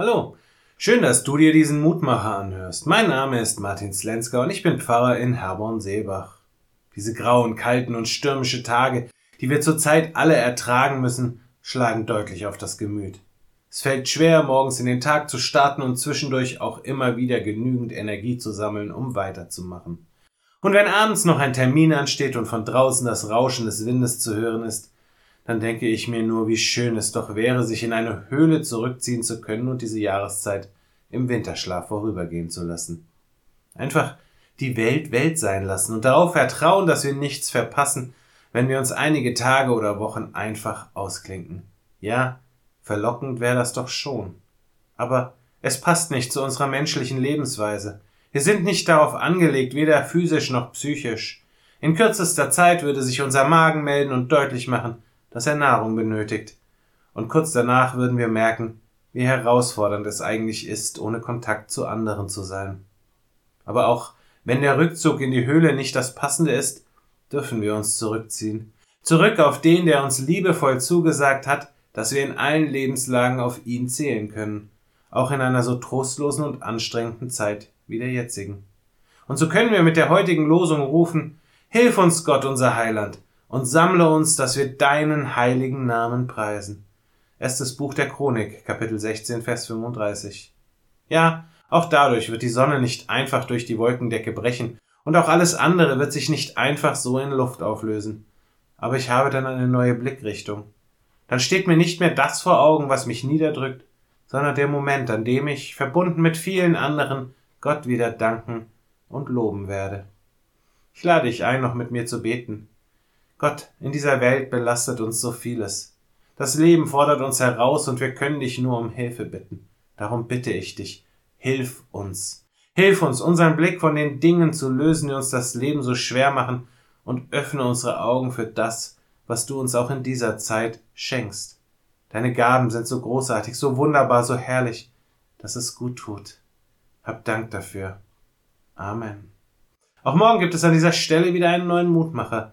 Hallo, schön, dass du dir diesen Mutmacher anhörst. Mein Name ist Martin Slenska und ich bin Pfarrer in Herborn-Seebach. Diese grauen, kalten und stürmische Tage, die wir zurzeit alle ertragen müssen, schlagen deutlich auf das Gemüt. Es fällt schwer, morgens in den Tag zu starten und zwischendurch auch immer wieder genügend Energie zu sammeln, um weiterzumachen. Und wenn abends noch ein Termin ansteht und von draußen das Rauschen des Windes zu hören ist, dann denke ich mir nur, wie schön es doch wäre, sich in eine Höhle zurückziehen zu können und diese Jahreszeit im Winterschlaf vorübergehen zu lassen. Einfach die Welt Welt sein lassen und darauf vertrauen, dass wir nichts verpassen, wenn wir uns einige Tage oder Wochen einfach ausklinken. Ja, verlockend wäre das doch schon. Aber es passt nicht zu unserer menschlichen Lebensweise. Wir sind nicht darauf angelegt, weder physisch noch psychisch. In kürzester Zeit würde sich unser Magen melden und deutlich machen, dass er Nahrung benötigt. Und kurz danach würden wir merken, wie herausfordernd es eigentlich ist, ohne Kontakt zu anderen zu sein. Aber auch wenn der Rückzug in die Höhle nicht das Passende ist, dürfen wir uns zurückziehen. Zurück auf den, der uns liebevoll zugesagt hat, dass wir in allen Lebenslagen auf ihn zählen können, auch in einer so trostlosen und anstrengenden Zeit wie der jetzigen. Und so können wir mit der heutigen Losung rufen, Hilf uns Gott, unser Heiland, und sammle uns, dass wir deinen heiligen Namen preisen. Erstes Buch der Chronik, Kapitel 16, Vers 35. Ja, auch dadurch wird die Sonne nicht einfach durch die Wolkendecke brechen, und auch alles andere wird sich nicht einfach so in Luft auflösen. Aber ich habe dann eine neue Blickrichtung. Dann steht mir nicht mehr das vor Augen, was mich niederdrückt, sondern der Moment, an dem ich, verbunden mit vielen anderen, Gott wieder danken und loben werde. Ich lade dich ein, noch mit mir zu beten. Gott, in dieser Welt belastet uns so vieles. Das Leben fordert uns heraus und wir können dich nur um Hilfe bitten. Darum bitte ich dich, hilf uns. Hilf uns, unseren Blick von den Dingen zu lösen, die uns das Leben so schwer machen, und öffne unsere Augen für das, was du uns auch in dieser Zeit schenkst. Deine Gaben sind so großartig, so wunderbar, so herrlich, dass es gut tut. Hab Dank dafür. Amen. Auch morgen gibt es an dieser Stelle wieder einen neuen Mutmacher.